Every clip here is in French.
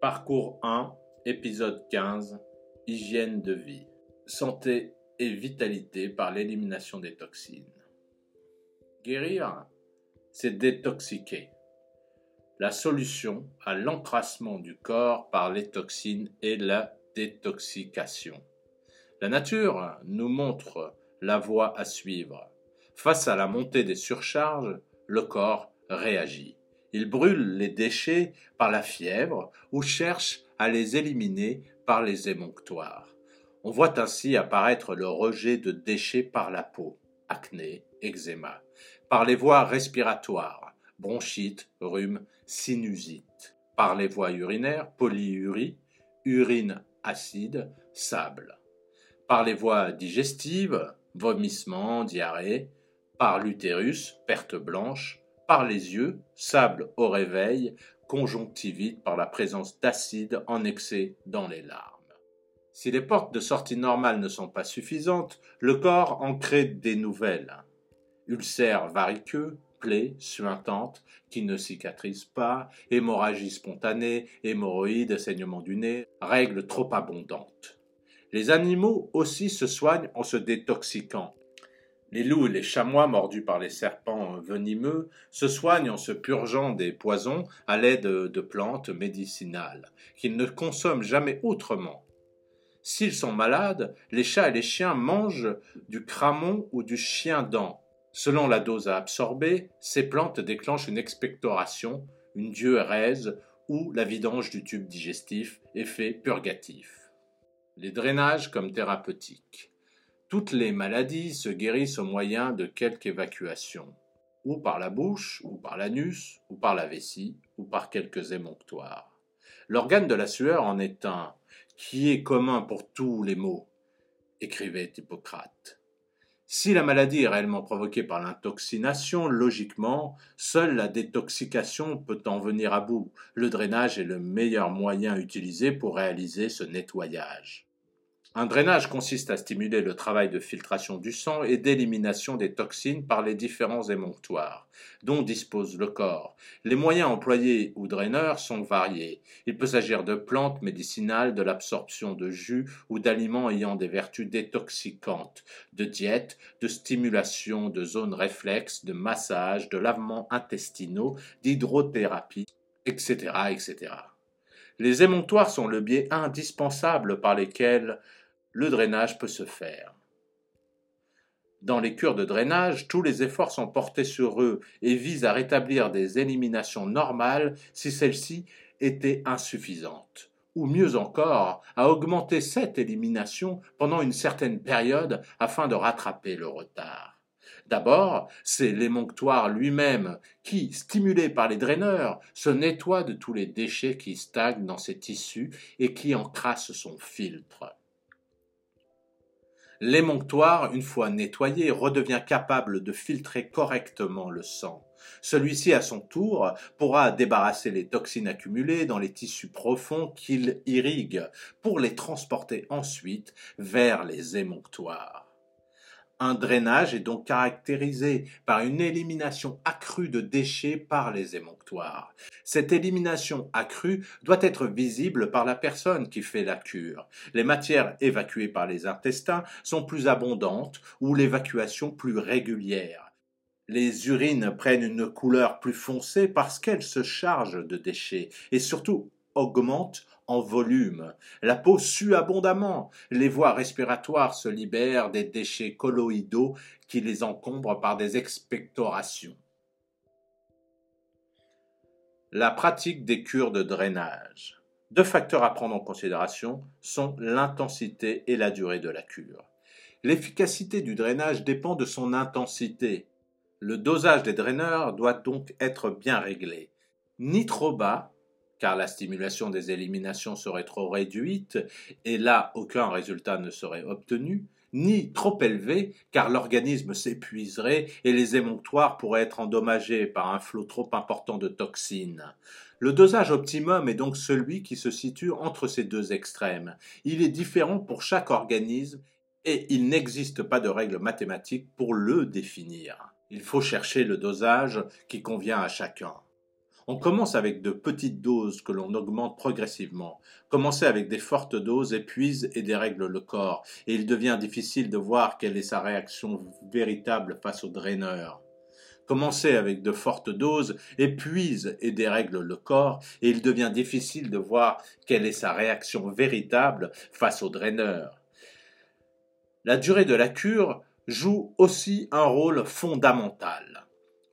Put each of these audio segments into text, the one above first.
Parcours 1, épisode 15 Hygiène de vie. Santé et vitalité par l'élimination des toxines. Guérir, c'est détoxiquer. La solution à l'encrassement du corps par les toxines est la détoxication. La nature nous montre la voie à suivre. Face à la montée des surcharges, le corps réagit. Il brûle les déchets par la fièvre ou cherche à les éliminer par les émonctoires. On voit ainsi apparaître le rejet de déchets par la peau, acné, eczéma, par les voies respiratoires, bronchite, rhume, sinusite, par les voies urinaires, polyurie, urine acide, sable, par les voies digestives, vomissements, diarrhée, par l'utérus, perte blanche, par les yeux, sable au réveil, conjonctivite par la présence d'acide en excès dans les larmes. Si les portes de sortie normales ne sont pas suffisantes, le corps en crée des nouvelles. Ulcères variqueux, plaies suintantes qui ne cicatrisent pas, hémorragie spontanée, hémorroïdes, saignement du nez, règles trop abondantes. Les animaux aussi se soignent en se détoxiquant. Les loups et les chamois mordus par les serpents venimeux se soignent en se purgeant des poisons à l'aide de plantes médicinales, qu'ils ne consomment jamais autrement. S'ils sont malades, les chats et les chiens mangent du cramon ou du chien-dent. Selon la dose à absorber, ces plantes déclenchent une expectoration, une diurèse ou la vidange du tube digestif, effet purgatif. Les drainages comme thérapeutiques. Toutes les maladies se guérissent au moyen de quelque évacuation, ou par la bouche, ou par l'anus, ou par la vessie, ou par quelques émonctoires. L'organe de la sueur en est un, qui est commun pour tous les maux, écrivait Hippocrate. Si la maladie est réellement provoquée par l'intoxination, logiquement, seule la détoxication peut en venir à bout. Le drainage est le meilleur moyen utilisé pour réaliser ce nettoyage. Un drainage consiste à stimuler le travail de filtration du sang et d'élimination des toxines par les différents émonctoires dont dispose le corps. Les moyens employés ou draineurs sont variés. Il peut s'agir de plantes médicinales, de l'absorption de jus ou d'aliments ayant des vertus détoxicantes, de diète, de stimulation de zones réflexes, de massage, de lavements intestinaux, d'hydrothérapie, etc., etc. Les émonctoires sont le biais indispensable par lesquels le drainage peut se faire. Dans les cures de drainage, tous les efforts sont portés sur eux et visent à rétablir des éliminations normales si celles-ci étaient insuffisantes, ou mieux encore, à augmenter cette élimination pendant une certaine période afin de rattraper le retard. D'abord, c'est l'émonctoire lui-même qui, stimulé par les draineurs, se nettoie de tous les déchets qui stagnent dans ses tissus et qui encrassent son filtre. L'émonctoire, une fois nettoyé, redevient capable de filtrer correctement le sang. Celui-ci, à son tour, pourra débarrasser les toxines accumulées dans les tissus profonds qu'il irrigue pour les transporter ensuite vers les émonctoires. Un drainage est donc caractérisé par une élimination accrue de déchets par les émonctoires. Cette élimination accrue doit être visible par la personne qui fait la cure. Les matières évacuées par les intestins sont plus abondantes ou l'évacuation plus régulière. Les urines prennent une couleur plus foncée parce qu'elles se chargent de déchets et surtout augmentent en volume. La peau sue abondamment. Les voies respiratoires se libèrent des déchets colloïdaux qui les encombrent par des expectorations. La pratique des cures de drainage. Deux facteurs à prendre en considération sont l'intensité et la durée de la cure. L'efficacité du drainage dépend de son intensité. Le dosage des draineurs doit donc être bien réglé. Ni trop bas, car la stimulation des éliminations serait trop réduite, et là aucun résultat ne serait obtenu, ni trop élevé, car l'organisme s'épuiserait et les émonctoires pourraient être endommagés par un flot trop important de toxines. Le dosage optimum est donc celui qui se situe entre ces deux extrêmes. Il est différent pour chaque organisme et il n'existe pas de règle mathématique pour le définir. Il faut chercher le dosage qui convient à chacun. On commence avec de petites doses que l'on augmente progressivement. Commencer avec des fortes doses épuise et dérègle le corps, et il devient difficile de voir quelle est sa réaction véritable face au draineur. Commencer avec de fortes doses épuise et dérègle le corps, et il devient difficile de voir quelle est sa réaction véritable face au draineur. La durée de la cure joue aussi un rôle fondamental.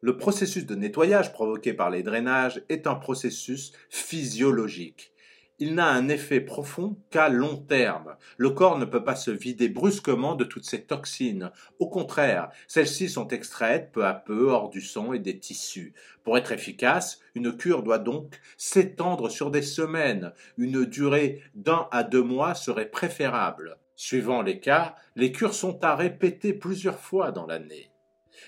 Le processus de nettoyage provoqué par les drainages est un processus physiologique. Il n'a un effet profond qu'à long terme. Le corps ne peut pas se vider brusquement de toutes ces toxines. Au contraire, celles-ci sont extraites peu à peu hors du sang et des tissus. Pour être efficace, une cure doit donc s'étendre sur des semaines. Une durée d'un à deux mois serait préférable. Suivant les cas, les cures sont à répéter plusieurs fois dans l'année.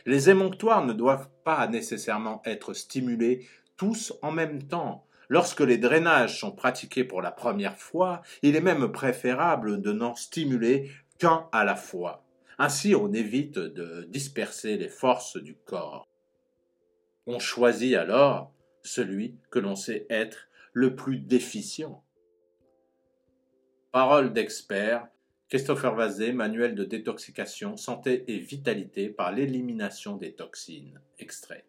Les émonctoires ne doivent pas nécessairement être stimulés tous en même temps. Lorsque les drainages sont pratiqués pour la première fois, il est même préférable de n'en stimuler qu'un à la fois. Ainsi, on évite de disperser les forces du corps. On choisit alors celui que l'on sait être le plus déficient. Parole d'expert, Christopher Vazé, Manuel de détoxication, santé et vitalité par l'élimination des toxines. Extrait.